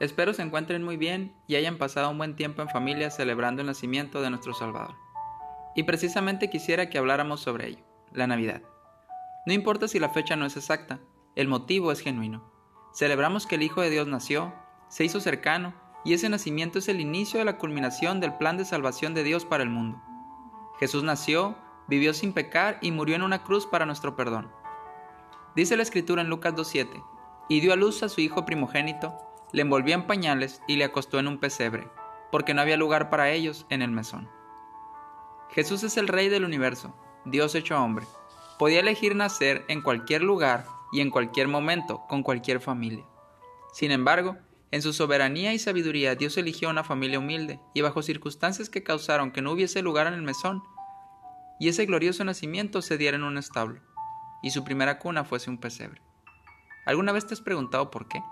Espero se encuentren muy bien y hayan pasado un buen tiempo en familia celebrando el nacimiento de nuestro Salvador. Y precisamente quisiera que habláramos sobre ello, la Navidad. No importa si la fecha no es exacta, el motivo es genuino. Celebramos que el Hijo de Dios nació, se hizo cercano, y ese nacimiento es el inicio de la culminación del plan de salvación de Dios para el mundo. Jesús nació, vivió sin pecar y murió en una cruz para nuestro perdón. Dice la Escritura en Lucas 2.7, y dio a luz a su Hijo primogénito, le envolvió en pañales y le acostó en un pesebre, porque no había lugar para ellos en el mesón. Jesús es el Rey del universo, Dios hecho hombre. Podía elegir nacer en cualquier lugar y en cualquier momento, con cualquier familia. Sin embargo, en su soberanía y sabiduría Dios eligió una familia humilde y bajo circunstancias que causaron que no hubiese lugar en el mesón, y ese glorioso nacimiento se diera en un establo, y su primera cuna fuese un pesebre. ¿Alguna vez te has preguntado por qué?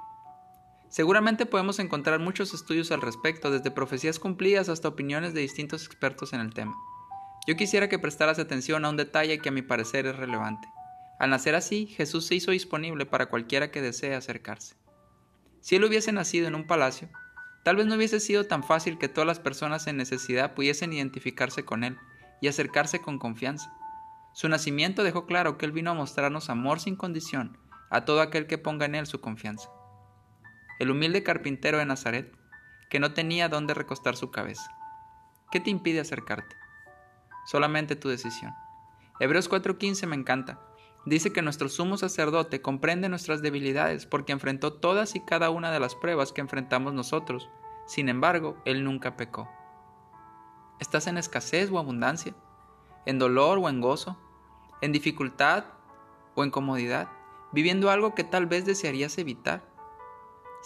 Seguramente podemos encontrar muchos estudios al respecto, desde profecías cumplidas hasta opiniones de distintos expertos en el tema. Yo quisiera que prestaras atención a un detalle que a mi parecer es relevante. Al nacer así, Jesús se hizo disponible para cualquiera que desee acercarse. Si él hubiese nacido en un palacio, tal vez no hubiese sido tan fácil que todas las personas en necesidad pudiesen identificarse con él y acercarse con confianza. Su nacimiento dejó claro que él vino a mostrarnos amor sin condición a todo aquel que ponga en él su confianza el humilde carpintero de Nazaret, que no tenía dónde recostar su cabeza. ¿Qué te impide acercarte? Solamente tu decisión. Hebreos 4:15 me encanta. Dice que nuestro sumo sacerdote comprende nuestras debilidades porque enfrentó todas y cada una de las pruebas que enfrentamos nosotros. Sin embargo, él nunca pecó. ¿Estás en escasez o abundancia? ¿En dolor o en gozo? ¿En dificultad o en comodidad? ¿Viviendo algo que tal vez desearías evitar?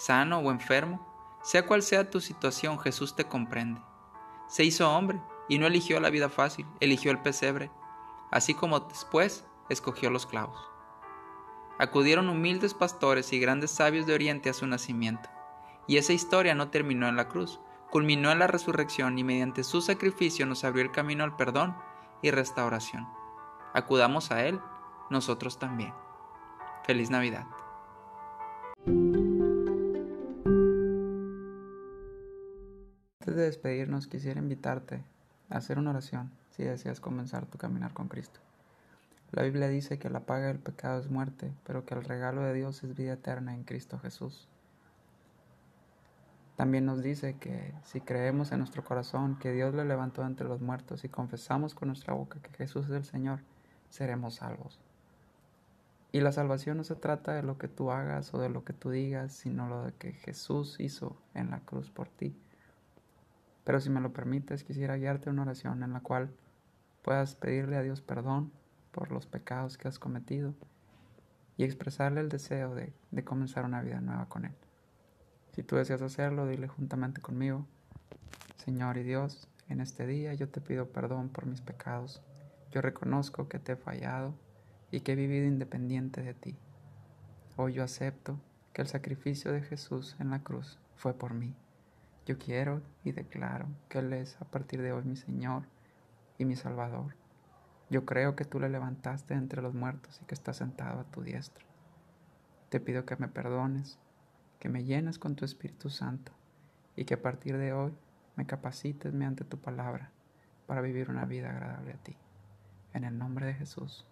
Sano o enfermo, sea cual sea tu situación, Jesús te comprende. Se hizo hombre y no eligió la vida fácil, eligió el pesebre, así como después escogió los clavos. Acudieron humildes pastores y grandes sabios de Oriente a su nacimiento, y esa historia no terminó en la cruz, culminó en la resurrección y mediante su sacrificio nos abrió el camino al perdón y restauración. Acudamos a Él, nosotros también. Feliz Navidad. Antes de despedirnos, quisiera invitarte a hacer una oración si deseas comenzar tu caminar con Cristo. La Biblia dice que la paga del pecado es muerte, pero que el regalo de Dios es vida eterna en Cristo Jesús. También nos dice que si creemos en nuestro corazón que Dios le levantó entre los muertos y confesamos con nuestra boca que Jesús es el Señor, seremos salvos. Y la salvación no se trata de lo que tú hagas o de lo que tú digas, sino lo que Jesús hizo en la cruz por ti. Pero si me lo permites, quisiera guiarte una oración en la cual puedas pedirle a Dios perdón por los pecados que has cometido y expresarle el deseo de, de comenzar una vida nueva con Él. Si tú deseas hacerlo, dile juntamente conmigo, Señor y Dios, en este día yo te pido perdón por mis pecados. Yo reconozco que te he fallado y que he vivido independiente de ti. Hoy yo acepto que el sacrificio de Jesús en la cruz fue por mí. Yo quiero y declaro que Él es a partir de hoy mi Señor y mi Salvador. Yo creo que tú le levantaste entre los muertos y que está sentado a tu diestra. Te pido que me perdones, que me llenes con tu Espíritu Santo y que a partir de hoy me capacites mediante tu palabra para vivir una vida agradable a ti. En el nombre de Jesús.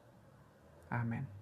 Amén.